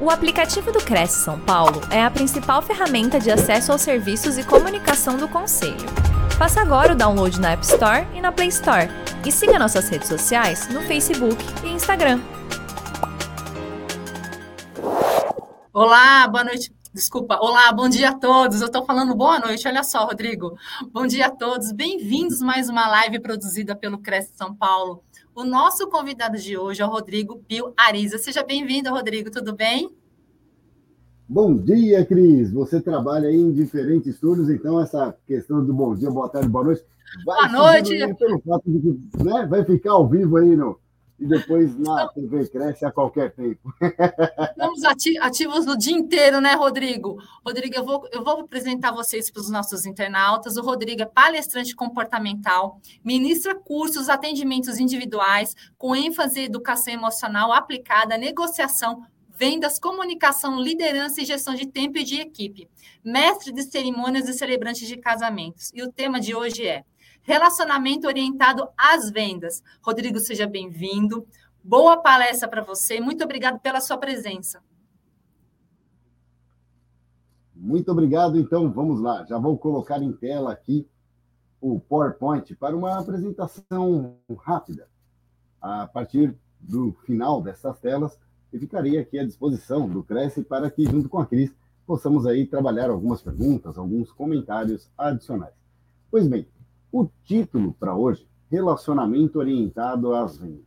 O aplicativo do Cresce São Paulo é a principal ferramenta de acesso aos serviços e comunicação do Conselho. Faça agora o download na App Store e na Play Store. E siga nossas redes sociais no Facebook e Instagram. Olá, boa noite. Desculpa, olá, bom dia a todos. Eu estou falando boa noite, olha só, Rodrigo. Bom dia a todos, bem-vindos mais uma live produzida pelo Cresce São Paulo. O nosso convidado de hoje é o Rodrigo Pio Ariza. Seja bem-vindo, Rodrigo, tudo bem? Bom dia, Cris. Você trabalha em diferentes turnos, então essa questão do bom dia, boa tarde, boa noite. Vai boa noite. Pelo fato de que né, vai ficar ao vivo aí no, e depois na TV cresce a qualquer tempo. Estamos ativos o dia inteiro, né, Rodrigo? Rodrigo, eu vou, eu vou apresentar vocês para os nossos internautas. O Rodrigo é palestrante comportamental, ministra cursos, atendimentos individuais, com ênfase em educação emocional aplicada, negociação, vendas, comunicação, liderança e gestão de tempo e de equipe. Mestre de cerimônias e celebrante de casamentos. E o tema de hoje é Relacionamento orientado às vendas. Rodrigo, seja bem-vindo. Boa palestra para você. Muito obrigado pela sua presença. Muito obrigado. Então, vamos lá. Já vou colocar em tela aqui o PowerPoint para uma apresentação rápida. A partir do final dessas telas, eu ficaria aqui à disposição do Cresce para que, junto com a Cris, possamos aí trabalhar algumas perguntas, alguns comentários adicionais. Pois bem, o título para hoje, Relacionamento Orientado às Vendas.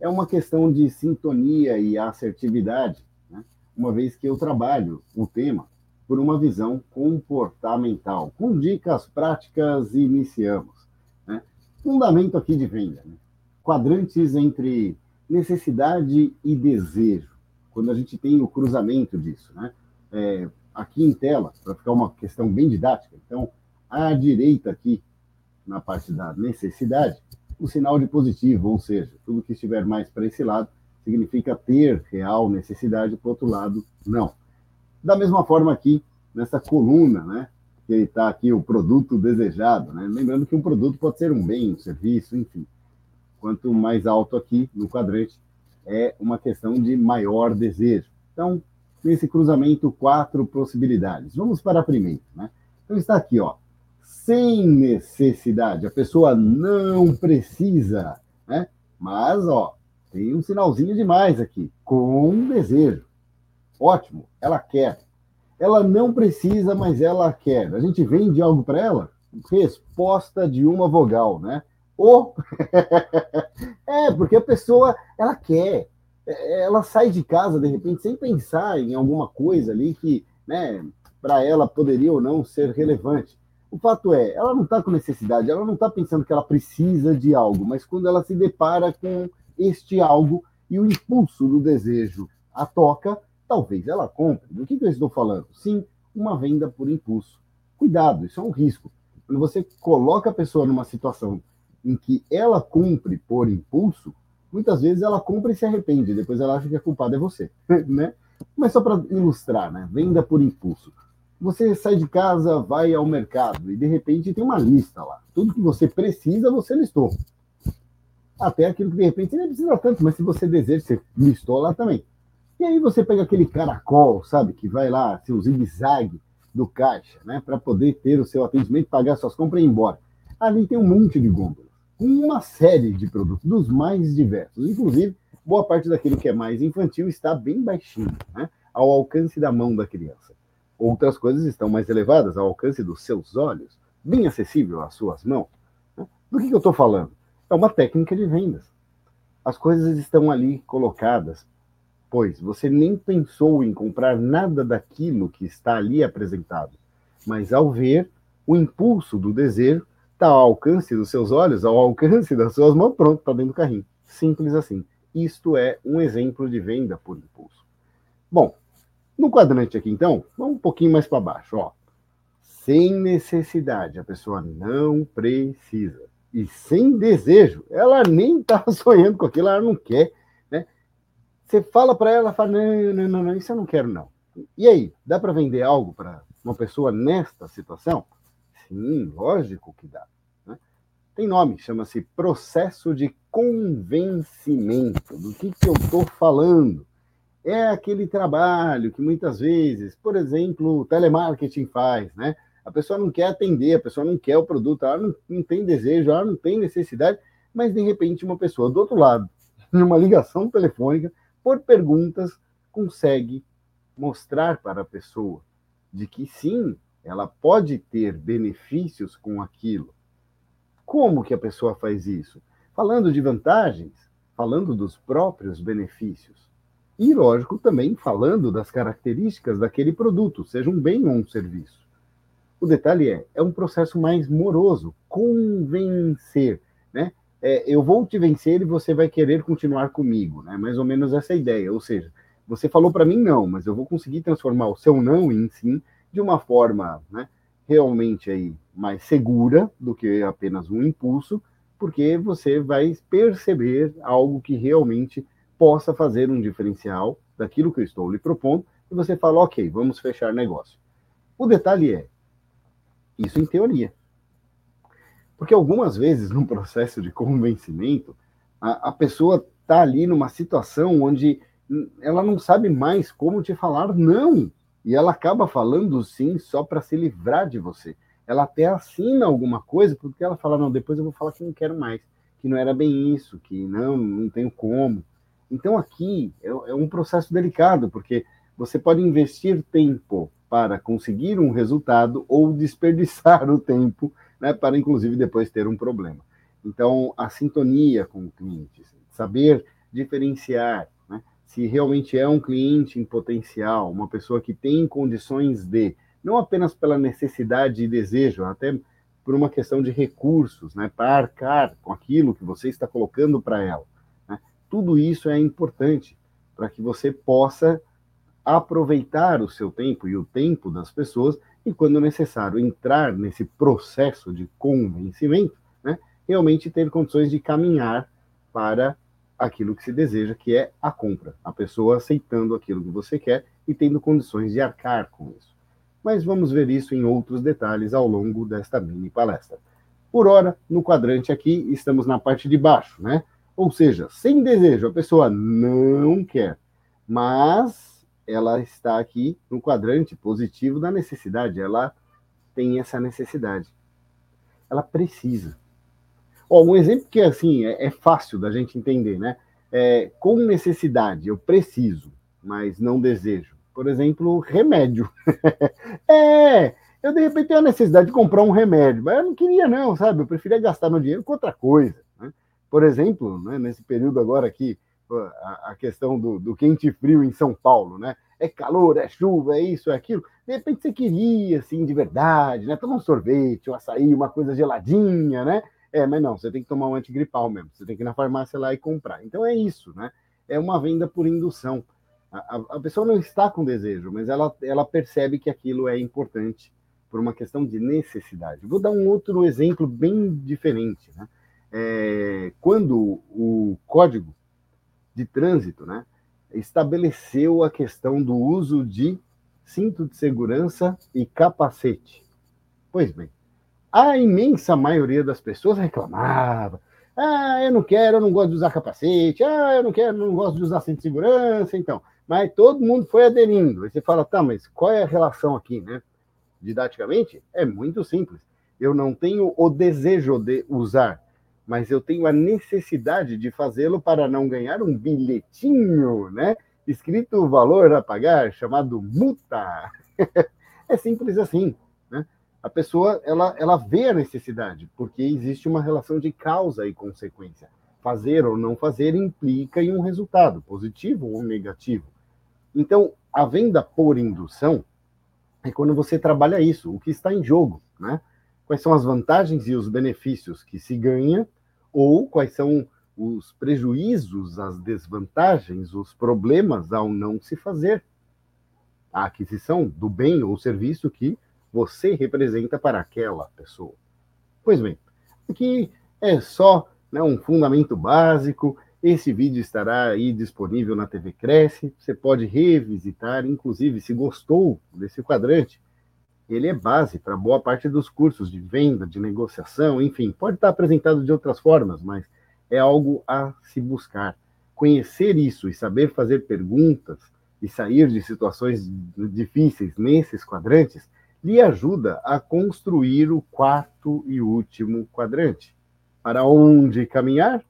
É uma questão de sintonia e assertividade, né? uma vez que eu trabalho o tema por uma visão comportamental. Com dicas práticas, iniciamos. Né? Fundamento aqui de venda. Né? Quadrantes entre necessidade e desejo. Quando a gente tem o cruzamento disso. Né? É, aqui em tela, para ficar uma questão bem didática. Então, à direita aqui, na parte da necessidade, o sinal de positivo, ou seja, tudo que estiver mais para esse lado significa ter real necessidade, para o outro lado, não. Da mesma forma aqui, nessa coluna, né, que está aqui o produto desejado, né? lembrando que um produto pode ser um bem, um serviço, enfim. Quanto mais alto aqui no quadrante, é uma questão de maior desejo. Então, nesse cruzamento, quatro possibilidades. Vamos para a primeira. Né? Então, está aqui, ó, sem necessidade. A pessoa não precisa, né? Mas, ó, tem um sinalzinho demais aqui, com desejo. Ótimo, ela quer. Ela não precisa, mas ela quer. A gente vende algo para ela? Resposta de uma vogal, né? Ou é, porque a pessoa ela quer. Ela sai de casa de repente sem pensar em alguma coisa ali que, né, para ela poderia ou não ser relevante. O fato é, ela não está com necessidade, ela não está pensando que ela precisa de algo, mas quando ela se depara com este algo e o impulso do desejo a toca, talvez ela compre. Do que, que eu estou falando? Sim, uma venda por impulso. Cuidado, isso é um risco. Quando você coloca a pessoa numa situação em que ela cumpre por impulso, muitas vezes ela compra e se arrepende, depois ela acha que a culpada é você, né? Mas só para ilustrar, né? Venda por impulso. Você sai de casa, vai ao mercado e de repente tem uma lista lá. Tudo que você precisa, você listou. Até aquilo que de repente você não precisa tanto, mas se você deseja, você listou lá também. E aí você pega aquele caracol, sabe, que vai lá, seu zigue-zague do caixa, né, para poder ter o seu atendimento, pagar suas compras e ir embora. Ali tem um monte de gôndolas, com uma série de produtos, dos mais diversos. Inclusive, boa parte daquilo que é mais infantil está bem baixinho, né, ao alcance da mão da criança. Outras coisas estão mais elevadas, ao alcance dos seus olhos, bem acessível às suas mãos. Né? Do que, que eu estou falando? É uma técnica de vendas. As coisas estão ali colocadas, pois você nem pensou em comprar nada daquilo que está ali apresentado, mas ao ver, o impulso do desejo está ao alcance dos seus olhos, ao alcance das suas mãos, pronto, está dentro do carrinho. Simples assim. Isto é um exemplo de venda por impulso. Bom, no quadrante aqui, então, vamos um pouquinho mais para baixo, ó. Sem necessidade, a pessoa não precisa. E sem desejo, ela nem está sonhando com aquilo, ela não quer, né? Você fala para ela, fala, não, não, não, não, isso eu não quero, não. E aí, dá para vender algo para uma pessoa nesta situação? Sim, lógico que dá. Né? Tem nome, chama-se processo de convencimento. Do que, que eu estou falando? é aquele trabalho que muitas vezes, por exemplo, o telemarketing faz, né? A pessoa não quer atender, a pessoa não quer o produto, ela não, não tem desejo, ela não tem necessidade, mas de repente uma pessoa do outro lado, numa ligação telefônica, por perguntas, consegue mostrar para a pessoa de que sim, ela pode ter benefícios com aquilo. Como que a pessoa faz isso? Falando de vantagens, falando dos próprios benefícios. E, lógico, também falando das características daquele produto, seja um bem ou um serviço. O detalhe é, é um processo mais moroso, convencer, né? É, eu vou te vencer e você vai querer continuar comigo, né? Mais ou menos essa ideia. Ou seja, você falou para mim não, mas eu vou conseguir transformar o seu não em sim de uma forma, né? Realmente aí mais segura do que apenas um impulso, porque você vai perceber algo que realmente possa fazer um diferencial daquilo que eu estou lhe propondo e você fala, ok, vamos fechar negócio. O detalhe é, isso em teoria. Porque algumas vezes, no processo de convencimento, a, a pessoa está ali numa situação onde ela não sabe mais como te falar não. E ela acaba falando sim só para se livrar de você. Ela até assina alguma coisa, porque ela fala, não, depois eu vou falar que não quero mais, que não era bem isso, que não, não tenho como. Então aqui é, é um processo delicado, porque você pode investir tempo para conseguir um resultado ou desperdiçar o tempo, né, para inclusive depois ter um problema. Então, a sintonia com o cliente, saber diferenciar se realmente é um cliente em potencial, uma pessoa que tem condições de, não apenas pela necessidade e desejo, até por uma questão de recursos, né, para arcar com aquilo que você está colocando para ela. Né? Tudo isso é importante para que você possa aproveitar o seu tempo e o tempo das pessoas e, quando necessário, entrar nesse processo de convencimento, né, realmente ter condições de caminhar para aquilo que se deseja, que é a compra, a pessoa aceitando aquilo que você quer e tendo condições de arcar com isso. Mas vamos ver isso em outros detalhes ao longo desta mini palestra. Por hora, no quadrante aqui, estamos na parte de baixo, né? Ou seja, sem desejo, a pessoa não quer, mas ela está aqui no quadrante positivo da necessidade. Ela tem essa necessidade. Ela precisa. Ó, um exemplo que assim é, é fácil da gente entender, né? É, com necessidade, eu preciso, mas não desejo. Por exemplo, remédio. é, eu de repente tenho a necessidade de comprar um remédio, mas eu não queria não, sabe? Eu preferia gastar meu dinheiro com outra coisa. Né? Por exemplo, né, nesse período agora aqui, a, questão do, do quente e frio em São Paulo, né? É calor, é chuva, é isso, é aquilo. De repente você queria, assim, de verdade, né? Tomar um sorvete, um açaí, uma coisa geladinha, né? É, mas não, você tem que tomar um antigripal mesmo. Você tem que ir na farmácia lá e comprar. Então é isso, né? É uma venda por indução. A, a, a pessoa não está com desejo, mas ela, ela percebe que aquilo é importante por uma questão de necessidade. Vou dar um outro exemplo bem diferente, né? É, quando o código de trânsito, né, estabeleceu a questão do uso de cinto de segurança e capacete. Pois bem, a imensa maioria das pessoas reclamava. Ah, eu não quero, eu não gosto de usar capacete. Ah, eu não quero, eu não gosto de usar cinto de segurança. Então, mas todo mundo foi aderindo. Aí você fala, tá, mas qual é a relação aqui, né? Didaticamente, é muito simples. Eu não tenho o desejo de usar, mas eu tenho a necessidade de fazê-lo para não ganhar um bilhetinho, né? Escrito o valor a pagar, chamado multa. é simples assim, né? A pessoa, ela, ela vê a necessidade, porque existe uma relação de causa e consequência. Fazer ou não fazer implica em um resultado, positivo ou negativo. Então, a venda por indução é quando você trabalha isso, o que está em jogo, né? quais são as vantagens e os benefícios que se ganha, ou quais são os prejuízos, as desvantagens, os problemas ao não se fazer a aquisição do bem ou serviço que você representa para aquela pessoa. Pois bem, aqui é só né, um fundamento básico. Esse vídeo estará aí disponível na TV Cresce. Você pode revisitar, inclusive, se gostou desse quadrante, ele é base para boa parte dos cursos de venda, de negociação, enfim, pode estar apresentado de outras formas, mas é algo a se buscar. conhecer isso e saber fazer perguntas e sair de situações difíceis nesses quadrantes lhe ajuda a construir o quarto e último quadrante. Para onde caminhar?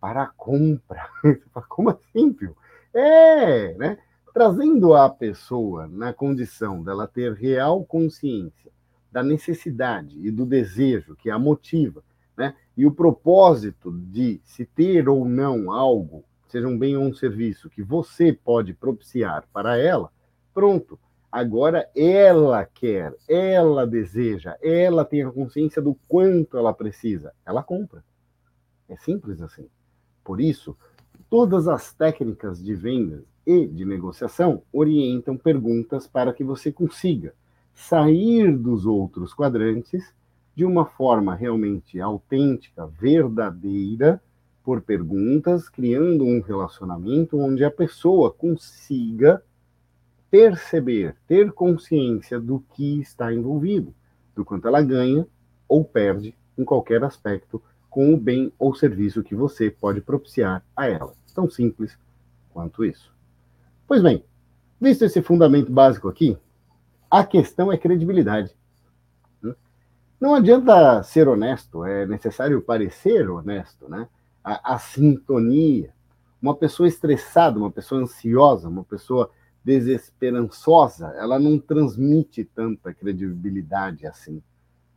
Para a compra. Como assim, Pio? É, né? Trazendo a pessoa na condição dela ter real consciência da necessidade e do desejo que a motiva, né? E o propósito de se ter ou não algo, seja um bem ou um serviço, que você pode propiciar para ela, pronto. Agora ela quer, ela deseja, ela tem a consciência do quanto ela precisa, ela compra. É simples assim. Por isso, todas as técnicas de vendas e de negociação orientam perguntas para que você consiga sair dos outros quadrantes de uma forma realmente autêntica, verdadeira, por perguntas, criando um relacionamento onde a pessoa consiga perceber, ter consciência do que está envolvido, do quanto ela ganha ou perde em qualquer aspecto com o bem ou serviço que você pode propiciar a ela. Tão simples quanto isso. Pois bem, visto esse fundamento básico aqui, a questão é credibilidade. Não adianta ser honesto, é necessário parecer honesto, né? A, a, sintonia. Uma pessoa estressada, uma pessoa ansiosa, uma pessoa desesperançosa, ela não transmite tanta credibilidade assim.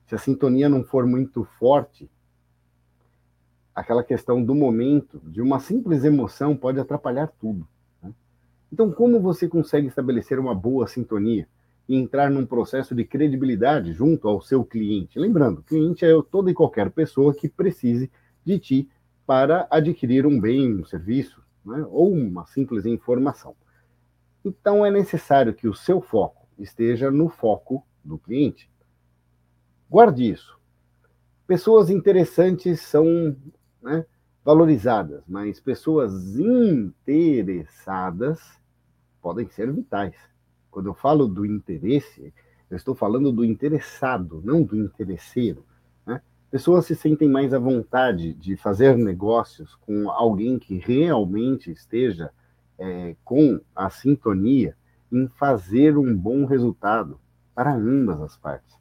Se a sintonia não for muito forte, aquela questão do momento, de uma simples emoção, pode atrapalhar tudo. Né? Então, como você consegue estabelecer uma boa sintonia? e entrar num processo de credibilidade junto ao seu cliente. Lembrando, cliente é toda e qualquer pessoa que precise de ti para adquirir um bem, um serviço, né? ou uma simples informação. Então é necessário que o seu foco esteja no foco do cliente. Guarde isso. Pessoas interessantes são né, valorizadas, mas pessoas interessadas podem ser vitais. Quando eu falo do interesse, eu estou falando do interessado, não do interesseiro. Né? Pessoas se sentem mais à vontade de fazer negócios com alguém que realmente esteja é, com a sintonia em fazer um bom resultado para ambas as partes.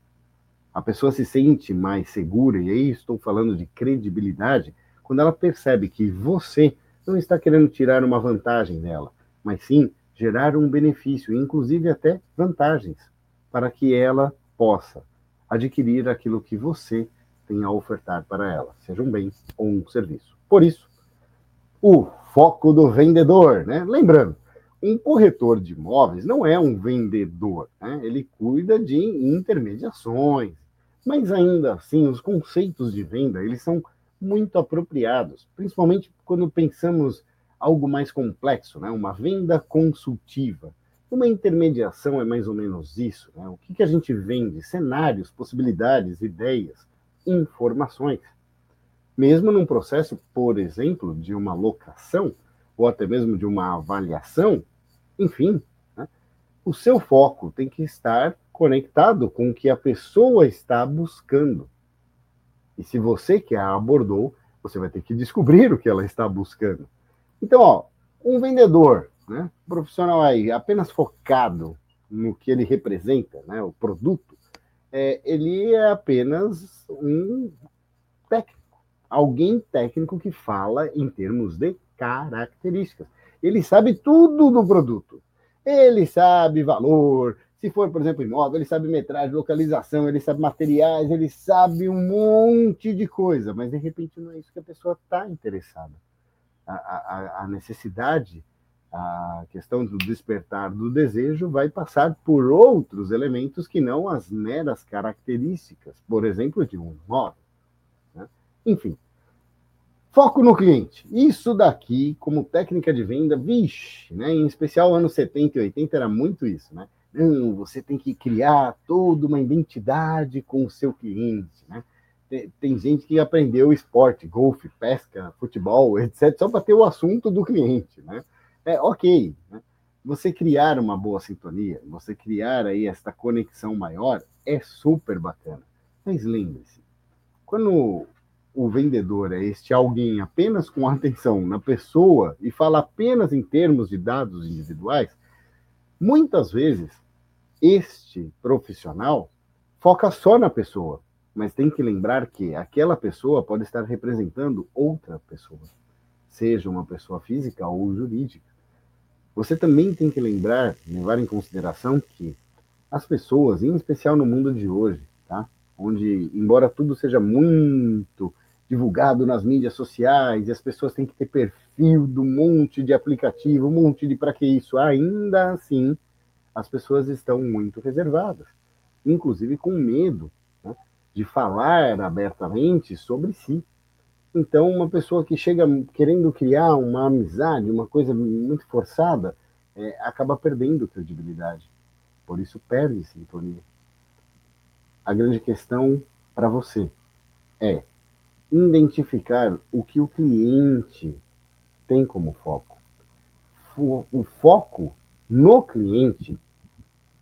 A pessoa se sente mais segura, e aí estou falando de credibilidade, quando ela percebe que você não está querendo tirar uma vantagem dela, mas sim gerar um benefício, inclusive até vantagens, para que ela possa adquirir aquilo que você tem a ofertar para ela, seja um bem ou um serviço. Por isso, o foco do vendedor, né? Lembrando, um corretor de imóveis não é um vendedor, né? ele cuida de intermediações, mas ainda assim os conceitos de venda eles são muito apropriados, principalmente quando pensamos algo mais complexo, né? uma venda consultiva. Uma intermediação é mais ou menos isso. Né? O que, que a gente vende? Cenários, possibilidades, ideias, informações. Mesmo num processo, por exemplo, de uma locação, ou até mesmo de uma avaliação, enfim, né? o seu foco tem que estar conectado com o que a pessoa está buscando. E se você que a abordou, você vai ter que descobrir o que ela está buscando. Então, ó, um vendedor, né, profissional aí, apenas focado no que ele representa, né, o produto, é, ele é apenas um técnico, alguém técnico que fala em termos de características. Ele sabe tudo do produto. Ele sabe valor, se for, por exemplo, imóvel, ele sabe metragem, localização, ele sabe materiais, ele sabe um monte de coisa, mas de repente não é isso que a pessoa está interessada a, a, necessidade, a questão do despertar do desejo vai passar por outros elementos que não as meras características, por exemplo, de um imóvel. Enfim, foco no cliente. Isso daqui, como técnica de venda, vixe, né? em especial anos 70 e 80 era muito isso, né? Não, você tem que criar toda uma identidade com o seu cliente, né? tem, gente que aprendeu esporte, golfe, pesca, futebol, etc., só para ter o assunto do cliente, né? É ok, né? Você criar uma boa sintonia, você criar aí esta conexão maior, é super bacana. Mas lembre-se, quando o vendedor é este alguém apenas com atenção na pessoa e fala apenas em termos de dados individuais, muitas vezes este profissional foca só na pessoa, mas tem que lembrar que aquela pessoa pode estar representando outra pessoa, seja uma pessoa física ou jurídica. Você também tem que lembrar, levar em consideração que as pessoas, em especial no mundo de hoje, tá? Onde, embora tudo seja muito divulgado nas mídias sociais, e as pessoas têm que ter perfil do monte de aplicativo, um monte de para que isso, ainda assim, as pessoas estão muito reservadas, inclusive com medo né, de falar abertamente sobre si. Então, uma pessoa que chega querendo criar uma amizade, uma coisa muito forçada, é, acaba perdendo credibilidade. Por isso, perde sintonia. A grande questão para você é identificar o que o cliente tem como foco. O foco no cliente,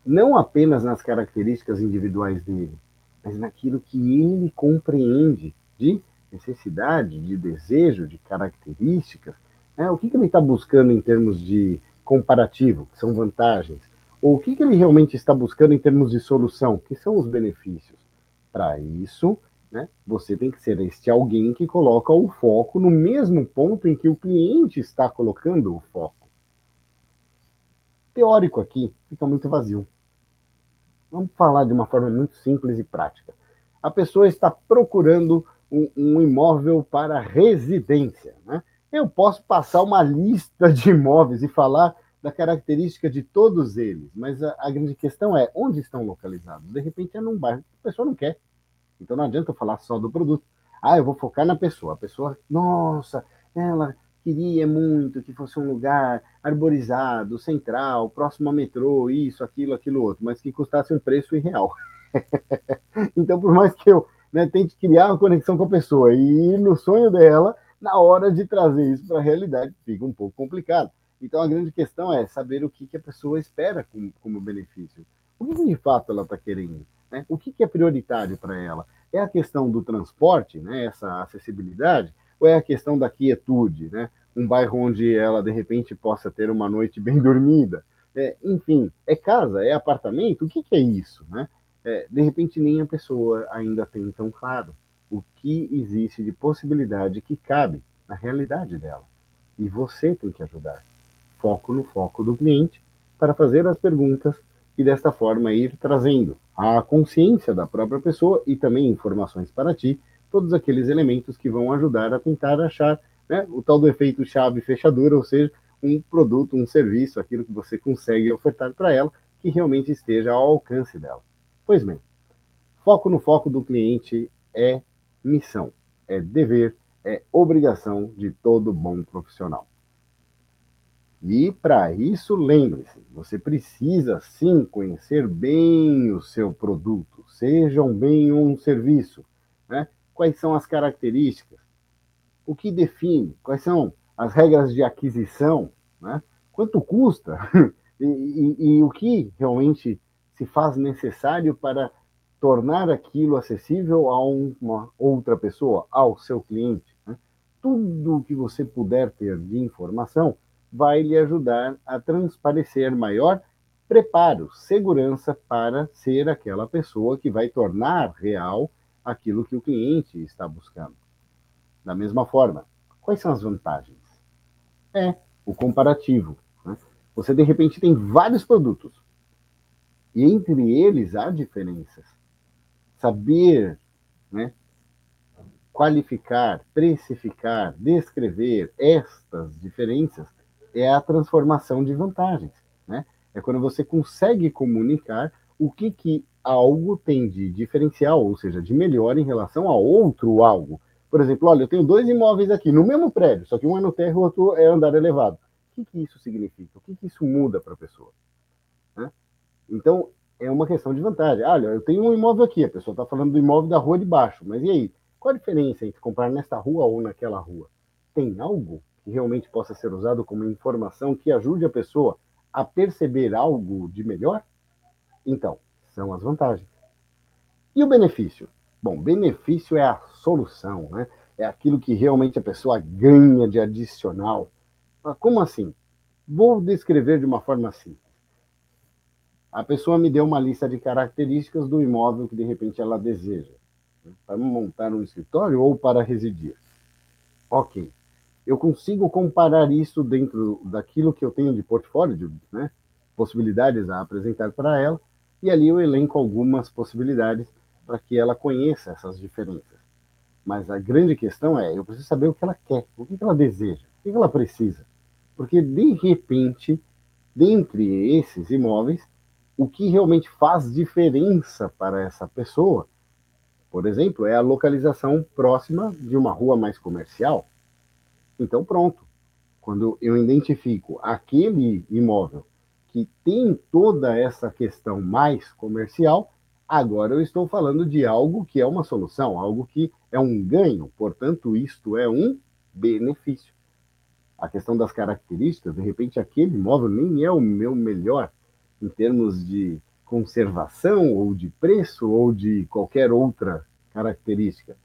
não apenas nas características individuais dele, mas naquilo que ele compreende de necessidade, de desejo, de características, né? o que, que ele está buscando em termos de comparativo, que são vantagens, ou o que, que ele realmente está buscando em termos de solução, que são os benefícios. Para isso, né, você tem que ser este alguém que coloca o foco no mesmo ponto em que o cliente está colocando o foco. Teórico aqui fica muito vazio. Vamos falar de uma forma muito simples e prática. A pessoa está procurando um, um imóvel para residência. Né? Eu posso passar uma lista de imóveis e falar da característica de todos eles, mas a, a, grande questão é onde estão localizados. De repente é num bairro que a pessoa não quer. Então não adianta eu falar só do produto. Ah, eu vou focar na pessoa. A pessoa, nossa, ela queria muito que fosse um lugar arborizado, central, próximo a metrô, isso, aquilo, aquilo outro, mas que custasse um preço irreal. então, por mais que eu né, tente criar uma conexão com a pessoa. E no sonho dela, na hora de trazer isso para a realidade, fica um pouco complicado. Então a grande questão é saber o que, que a pessoa espera como, como benefício. O que de fato ela está querendo? Né? O que, que é prioritário para ela? É a questão do transporte, né, essa acessibilidade, ou é a questão da quietude, né? um bairro onde ela de repente possa ter uma noite bem dormida? É, enfim, é casa, é apartamento? O que, que é isso? Né? é, de repente nem a pessoa ainda tem tão claro o que existe de possibilidade que cabe na realidade dela. E você tem que ajudar. Foco no foco do cliente para fazer as perguntas e desta forma ir trazendo a consciência da própria pessoa e também informações para ti, todos aqueles elementos que vão ajudar a tentar achar né, o tal do efeito chave fechadura, ou seja, um produto, um serviço, aquilo que você consegue ofertar para ela que realmente esteja ao alcance dela. Pois bem, foco no foco do cliente é missão, é dever, é obrigação de todo bom profissional. E para isso, lembre-se, você precisa sim conhecer bem o seu produto, seja um bem ou um serviço. Né? Quais são as características? O que define? Quais são as regras de aquisição? Né? Quanto custa? e, e, e o que realmente se faz necessário para tornar aquilo acessível a uma outra pessoa, ao seu cliente. Né? Tudo que você puder ter de informação vai lhe ajudar a transparecer maior preparo, segurança para ser aquela pessoa que vai tornar real aquilo que o cliente está buscando. Da mesma forma, quais são as vantagens? É o comparativo. Né? Você, de repente, tem vários produtos, e entre eles há diferenças. Saber né, qualificar, precificar, descrever estas diferenças é a transformação de vantagens. Né? É quando você consegue comunicar o que, que algo tem de diferencial, ou seja, de melhor em relação a outro algo. Por exemplo, olha, eu tenho dois imóveis aqui no mesmo prédio, só que um é no térreo e o outro é andar elevado. O que, que isso significa? O que, que isso muda para a pessoa? Então, é uma questão de vantagem. Olha, eu tenho um imóvel aqui, a pessoa está falando do imóvel da rua de baixo, mas e aí? Qual a diferença entre comprar nesta rua ou naquela rua? Tem algo que realmente possa ser usado como informação que ajude a pessoa a perceber algo de melhor? Então, são as vantagens. E o benefício? Bom, benefício é a solução, né? é aquilo que realmente a pessoa ganha de adicional. Como assim? Vou descrever de uma forma simples. A pessoa me deu uma lista de características do imóvel que de repente ela deseja, né, para montar um escritório ou para residir. Ok. Eu consigo comparar isso dentro daquilo que eu tenho de portfólio, de né, possibilidades a apresentar para ela, e ali eu elenco algumas possibilidades para que ela conheça essas diferenças. Mas a grande questão é, eu preciso saber o que ela quer, o que ela deseja, o que ela precisa. Porque, de repente, dentre esses imóveis, o que realmente faz diferença para essa pessoa, por exemplo, é a localização próxima de uma rua mais comercial. Então, pronto. Quando eu identifico aquele imóvel que tem toda essa questão mais comercial, agora eu estou falando de algo que é uma solução, algo que é um ganho, portanto, isto é um benefício. A questão das características, de repente, aquele imóvel nem é o meu melhor em termos de conservação, ou de preço, ou de qualquer outra característica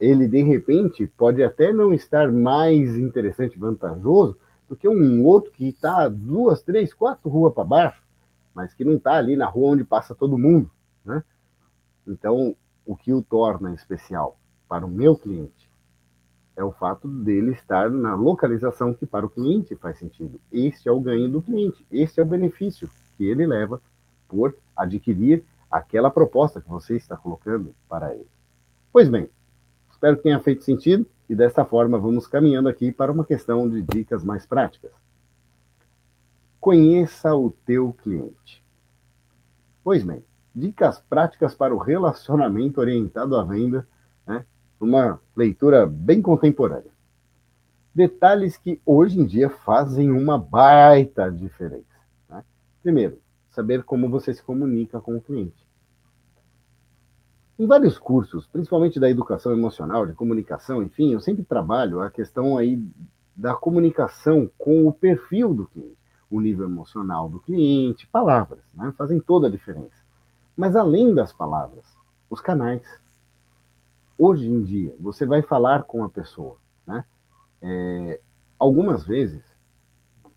ele de repente pode até não estar mais interessante, vantajoso, do que um outro que está duas, três, quatro ruas para baixo, mas que não está ali na rua onde passa todo mundo. Né? Então, o que o torna especial para o meu cliente é o fato dele estar na localização que para o cliente faz sentido. Este é o ganho do cliente, este é o benefício que ele leva por adquirir aquela proposta que você está colocando para ele. Pois bem, Espero que tenha feito sentido e dessa forma vamos caminhando aqui para uma questão de dicas mais práticas. Conheça o teu cliente. Pois bem, dicas práticas para o relacionamento orientado à venda, né? uma leitura bem contemporânea. Detalhes que hoje em dia fazem uma baita diferença. Né? Primeiro, saber como você se comunica com o cliente. Em vários cursos, principalmente da educação emocional, de comunicação, enfim, eu sempre trabalho a questão aí da comunicação com o perfil do cliente, o nível emocional do cliente, palavras, né? fazem toda a diferença. Mas além das palavras, os canais. Hoje em dia, você vai falar com a pessoa, né? É, algumas vezes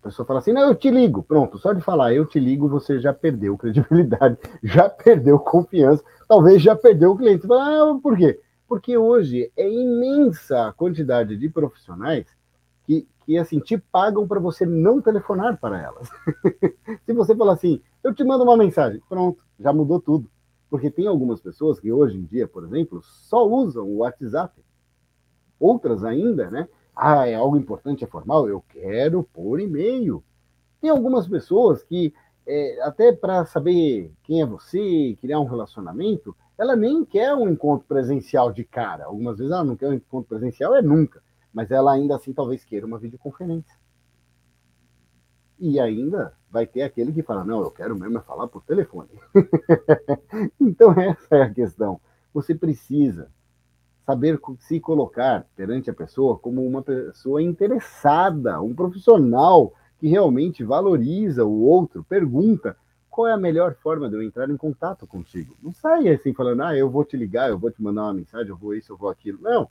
a pessoa fala assim, não, eu te ligo. Pronto, só de falar eu te ligo, você já perdeu credibilidade, já perdeu confiança, talvez já perdeu o cliente. Ah, por quê? Porque hoje é imensa a quantidade de profissionais que, que assim, te pagam para você não telefonar para elas. Se você falar assim, eu te mando uma mensagem, pronto, já mudou tudo. Porque tem algumas pessoas que hoje em dia, por exemplo, só usam o WhatsApp. Outras ainda, né? Ah, é algo importante, é formal? Eu quero por e-mail. Tem algumas pessoas que, é, até para saber quem é você, criar um relacionamento, ela nem quer um encontro presencial de cara. Algumas vezes ela não quer um encontro presencial, é nunca. Mas ela ainda assim talvez queira uma videoconferência. E ainda vai ter aquele que fala: não, eu quero mesmo é falar por telefone. então, essa é a questão. Você precisa saber se colocar perante a pessoa como uma pessoa interessada, um profissional que realmente valoriza o outro, pergunta qual é a melhor forma de eu entrar em contato contigo. Não saia assim falando, ah, eu vou te ligar, eu vou te mandar uma mensagem, eu vou isso, eu vou aquilo. Não.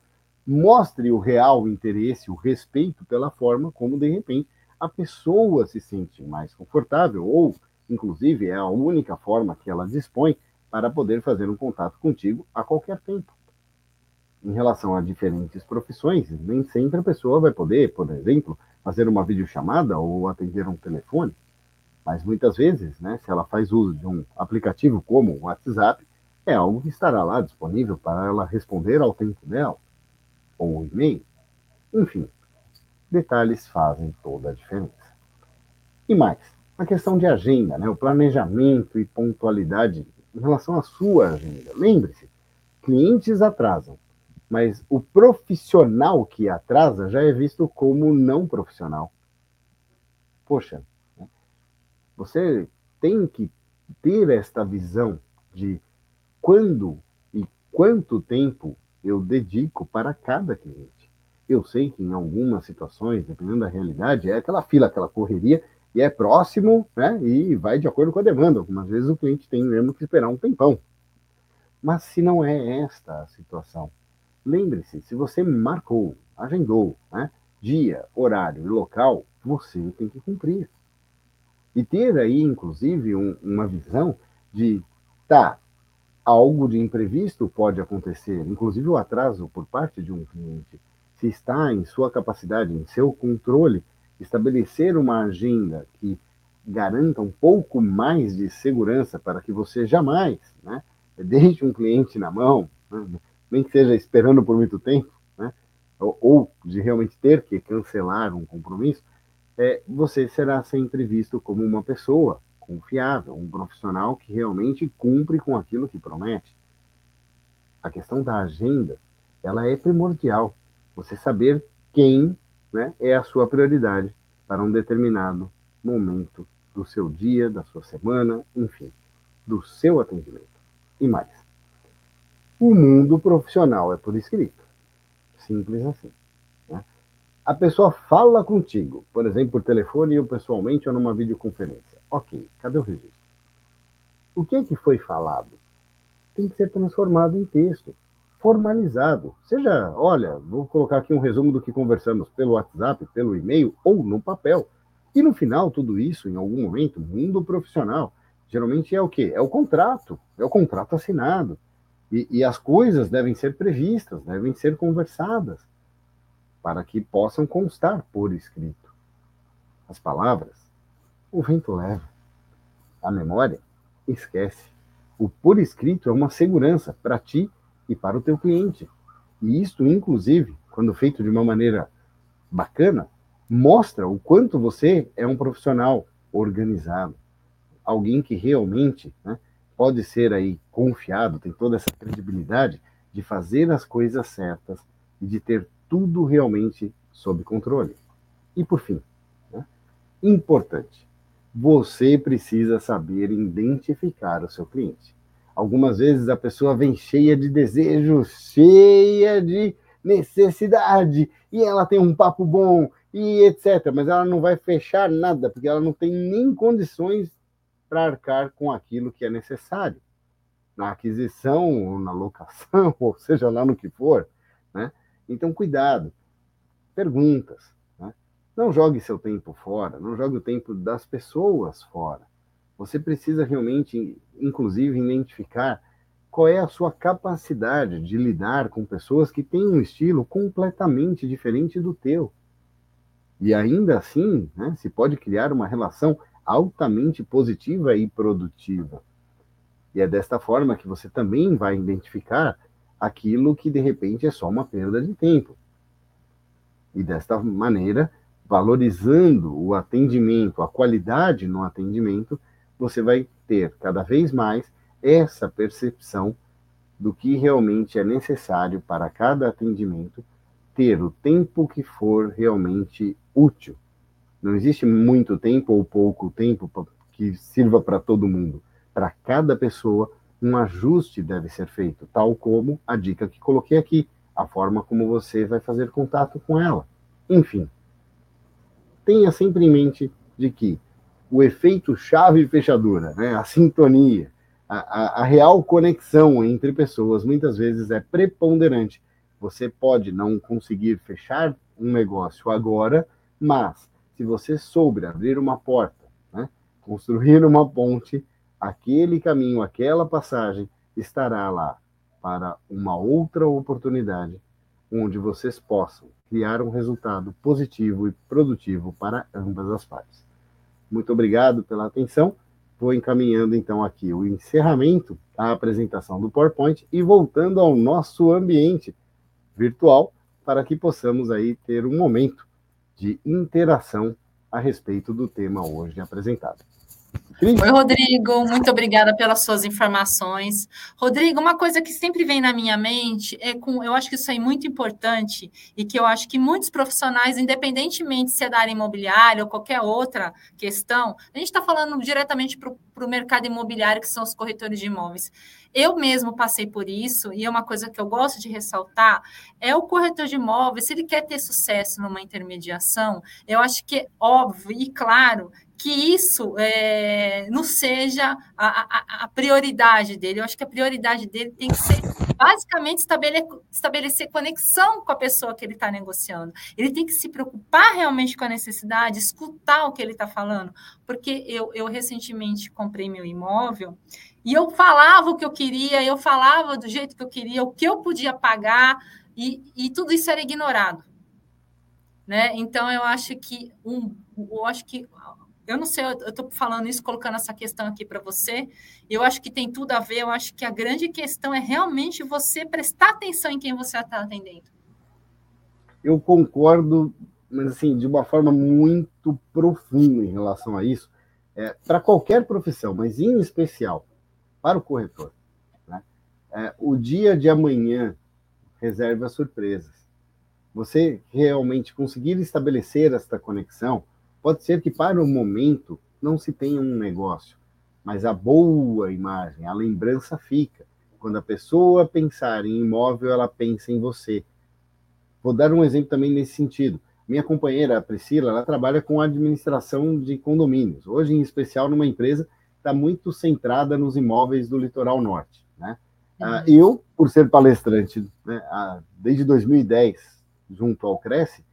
Mostre o real interesse, o respeito pela forma como, de repente, a pessoa se sente mais confortável, ou, inclusive, é a única forma que ela dispõe para poder fazer um contato contigo a qualquer tempo em relação a diferentes profissões, nem sempre a pessoa vai poder, por exemplo, fazer uma videochamada ou atender um telefone. Mas muitas vezes, né, se ela faz uso de um aplicativo como o WhatsApp, é algo que estará lá disponível para ela responder ao tempo dela, ou um e-mail. Enfim, detalhes fazem toda a diferença. E mais, a questão de agenda, né, o planejamento e pontualidade em relação à sua agenda. Lembre-se, clientes atrasam, mas o profissional que atrasa já é visto como não profissional. Poxa, você tem que ter esta visão de quando e quanto tempo eu dedico para cada cliente. Eu sei que em algumas situações, dependendo da realidade, é aquela fila, aquela correria, e é próximo, né? E vai de acordo com a demanda. Algumas vezes o cliente tem mesmo que esperar um tempão. Mas se não é esta a situação, lembre-se, se você marcou, agendou, né, dia, horário e local, você tem que cumprir. E ter aí, inclusive, um, uma visão de, tá, algo de imprevisto pode acontecer, inclusive o atraso por parte de um cliente. Se está em sua capacidade, em seu controle, estabelecer uma agenda que garanta um pouco mais de segurança para que você jamais né, deixe um cliente na mão, né, nem que seja esperando por muito tempo, né, ou, ou, de realmente ter que cancelar um compromisso, é, você será sempre visto como uma pessoa confiável, um profissional que realmente cumpre com aquilo que promete. A questão da agenda, ela é primordial. Você saber quem né, é a sua prioridade para um determinado momento do seu dia, da sua semana, enfim, do seu atendimento. E mais. O mundo profissional é por escrito. Simples assim. Né? A pessoa fala contigo, por exemplo, por telefone ou pessoalmente ou numa videoconferência. Ok, cadê o registro? O que é que foi falado? Tem que ser transformado em texto, formalizado. Seja, olha, vou colocar aqui um resumo do que conversamos pelo WhatsApp, pelo e-mail ou no papel. E no final, tudo isso, em algum momento, mundo profissional, geralmente é o quê? É o contrato, é o contrato assinado. E, e as coisas devem ser previstas, devem ser conversadas, para que possam constar por escrito. As palavras, o vento leva. A memória, esquece. O por escrito é uma segurança para ti e para o teu cliente. E isto, inclusive, quando feito de uma maneira bacana, mostra o quanto você é um profissional organizado, alguém que realmente né, pode ser aí confiado, tem toda essa credibilidade de fazer as coisas certas e de ter tudo realmente sob controle. E por fim, né, importante, você precisa saber identificar o seu cliente. Algumas vezes a pessoa vem cheia de desejos, cheia de necessidade, e ela tem um papo bom, e etc. Mas ela não vai fechar nada, porque ela não tem nem condições para arcar com aquilo que é necessário na aquisição, ou na locação, ou seja lá no que for. Né? Então, cuidado. Perguntas. Né? Não jogue seu tempo fora, não jogue o tempo das pessoas fora. Você precisa realmente, inclusive, identificar qual é a sua capacidade de lidar com pessoas que têm um estilo completamente diferente do teu. E ainda assim, né, se pode criar uma relação altamente positiva e produtiva. E é desta forma que você também vai identificar aquilo que de repente é só uma perda de tempo. E desta maneira, valorizando o atendimento, a qualidade no atendimento, você vai ter cada vez mais essa percepção do que realmente é necessário para cada atendimento ter o tempo que for realmente útil. Não existe muito tempo ou pouco tempo que sirva para todo mundo. Para cada pessoa, um ajuste deve ser feito, tal como a dica que coloquei aqui, a forma como você vai fazer contato com ela. Enfim, tenha sempre em mente de que o efeito chave fechadura, né, a sintonia, a, a, a real conexão entre pessoas muitas vezes é preponderante você pode não conseguir fechar um negócio agora, mas se você souber abrir uma porta, né, construir uma ponte, aquele caminho, aquela passagem estará lá para uma outra oportunidade onde vocês possam criar um resultado positivo e produtivo para ambas as partes. Muito obrigado pela atenção. Vou encaminhando então aqui o encerramento, a apresentação do PowerPoint e voltando ao nosso ambiente virtual para que possamos aí ter um momento de interação a respeito do tema hoje apresentado. Oi, Rodrigo, muito obrigada pelas suas informações. Rodrigo, uma coisa que sempre vem na minha mente é com, eu acho que isso é muito importante e que eu acho que muitos profissionais, independentemente se é da área imobiliária ou qualquer outra questão, a gente está falando diretamente para o mercado imobiliário, que são os corretores de imóveis. Eu mesmo passei por isso, e é uma coisa que eu gosto de ressaltar, é o corretor de imóveis, se ele quer ter sucesso numa intermediação, eu acho que é óbvio e claro que isso é, não seja a, a, a, prioridade dele. Eu acho que a prioridade dele tem que ser basicamente estabelecer, conexão com a pessoa que ele está negociando. Ele tem que se preocupar realmente com a necessidade, escutar o que ele está falando. Porque eu, eu recentemente comprei meu imóvel e eu falava o que eu queria, eu falava do jeito que eu queria, o que eu podia pagar, e, e tudo isso era ignorado. Né? Então, eu acho que um, eu acho que eu não sei, eu estou falando isso, colocando essa questão aqui para você. Eu acho que tem tudo a ver. Eu acho que a grande questão é realmente você prestar atenção em quem você está atendendo. Eu concordo, mas assim, de uma forma muito profunda em relação a isso, é, para qualquer profissão, mas em especial para o corretor. Né? É, o dia de amanhã reserva surpresas. Você realmente conseguir estabelecer esta conexão Pode ser que para o momento não se tenha um negócio, mas a boa imagem, a lembrança fica. Quando a pessoa pensar em imóvel, ela pensa em você. Vou dar um exemplo também nesse sentido. Minha companheira, a Priscila, ela trabalha com administração de condomínios, hoje em especial numa empresa que está muito centrada nos imóveis do litoral norte. Né? Ah, uhum. eu, por ser palestrante né, desde 2010, junto ao Cresce,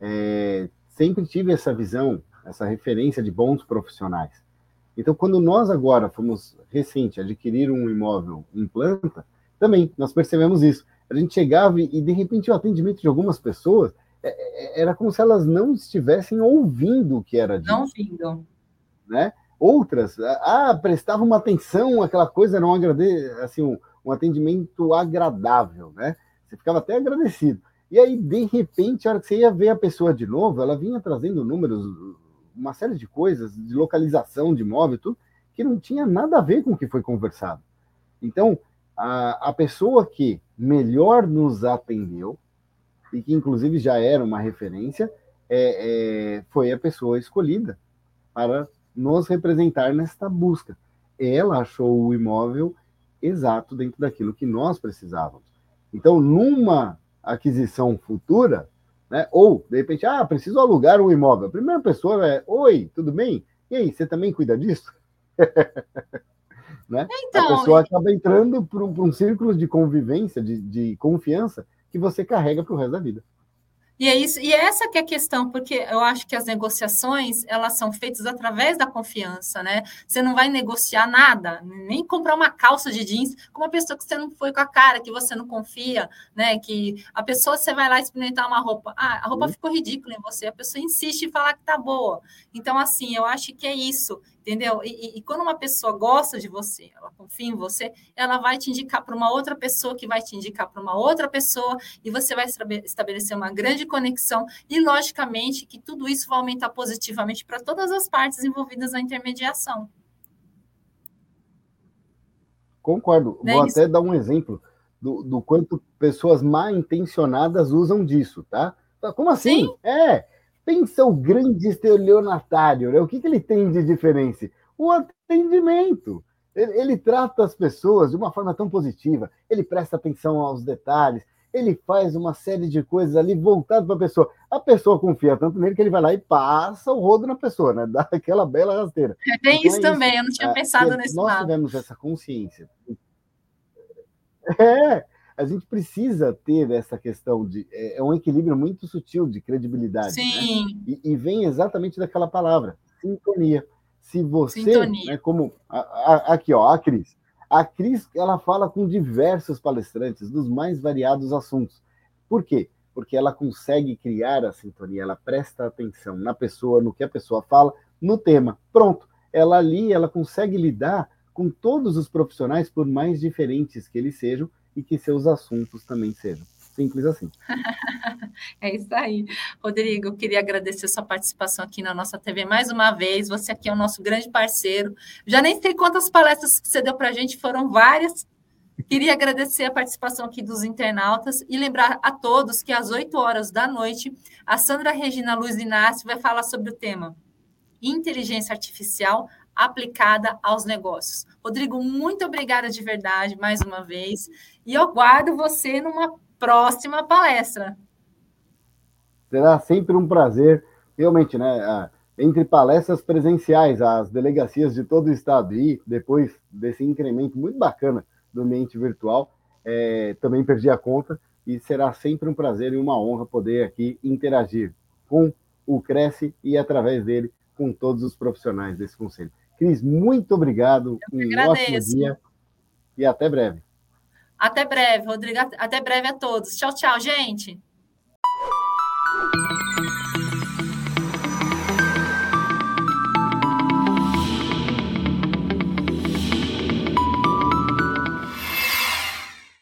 é, sempre tive essa visão, essa referência de bons profissionais. Então, quando nós agora fomos recente adquirir um imóvel em planta, também nós percebemos isso. A gente chegava e, de repente, o atendimento de algumas pessoas é, é, era como se elas não estivessem ouvindo o que era dito. Não ouvindo. Né? Outras, ah, prestavam uma atenção, aquela coisa era um, agrade... assim, um, um atendimento agradável, né? Você ficava até agradecido. E aí, de repente, a hora que você ia ver a pessoa de novo, ela vinha trazendo números, uma série de coisas, de localização de imóvel, tudo, que não tinha nada a ver com o que foi conversado. Então, a, a pessoa que melhor nos atendeu, e que inclusive já era uma referência, é, é, foi a pessoa escolhida para nos representar nesta busca. Ela achou o imóvel exato dentro daquilo que nós precisávamos. Então, numa aquisição futura, né? Ou, de repente, ah, preciso alugar um imóvel. A primeira pessoa é, oi, tudo bem? E aí, você também cuida disso? né? Então, a pessoa acaba entrando para um, um, círculo de convivência, de, de confiança, que você carrega para o resto da vida. E é isso, e é essa que é a questão, porque eu acho que as negociações elas são feitas através da confiança, né? Você não vai negociar nada, nem comprar uma calça de jeans com uma pessoa que você não foi com a cara, que você não confia, né? Que a pessoa você vai lá experimentar uma roupa, ah, a roupa uhum. ficou ridícula em você, a pessoa insiste em falar que tá boa. Então, assim, eu acho que é isso entendeu? E, e, quando uma pessoa gosta de você, ela confia em você, ela vai te indicar para uma outra pessoa que vai te indicar para uma outra pessoa e você vai estabelecer uma grande conexão e, logicamente, que tudo isso vai aumentar positivamente para todas as partes envolvidas na intermediação. Concordo. Não Vou é até dar um exemplo do, do quanto pessoas mal intencionadas usam disso, tá? Como assim? Sim. É, Pensa o grande estelionatário, né? O que, que ele tem de diferença? O atendimento. Ele, ele trata as pessoas de uma forma tão positiva, ele presta atenção aos detalhes, ele faz uma série de coisas ali voltado para a pessoa. A pessoa confia tanto nele que ele vai lá e passa o rodo na pessoa, né? Dá aquela bela rasteira. Tem então, isso é também, eu não tinha é, pensado nesse nós lado. Nós tivemos essa consciência. É, a gente precisa ter essa questão de. É, é um equilíbrio muito sutil de credibilidade. Né? Sim. Né? E, e, vem exatamente daquela palavra, sintonia. Se você, sintonia. Né, como. A, a, aqui, ó, a Cris. A Cris, ela fala com diversos palestrantes dos mais variados assuntos. Por quê? Porque ela consegue criar a sintonia, ela presta atenção na pessoa, no que a pessoa fala, no tema. Pronto. Ela ali, ela consegue lidar com todos os profissionais, por mais diferentes que eles sejam, e que seus assuntos também sejam. Simples assim. é isso aí. Rodrigo, eu queria agradecer sua participação aqui na nossa TV mais uma vez. Você aqui é o nosso grande parceiro. Já nem sei quantas palestras que você deu para a gente, foram várias. Queria agradecer a participação aqui dos internautas e lembrar a todos que às 8 horas da noite, a Sandra Regina Luiz Inácio vai falar sobre o tema Inteligência Artificial aplicada aos negócios. Rodrigo, muito obrigada de verdade mais uma vez e eu guardo você numa próxima palestra. Será sempre um prazer, realmente, né? Entre palestras presenciais, as delegacias de todo o estado e depois desse incremento muito bacana do ambiente virtual, é, também perdi a conta e será sempre um prazer e uma honra poder aqui interagir com o Cresce e através dele com todos os profissionais desse conselho. Cris, muito obrigado. Um ótimo dia e até breve. Até breve, Rodrigo. Até breve a todos. Tchau, tchau, gente.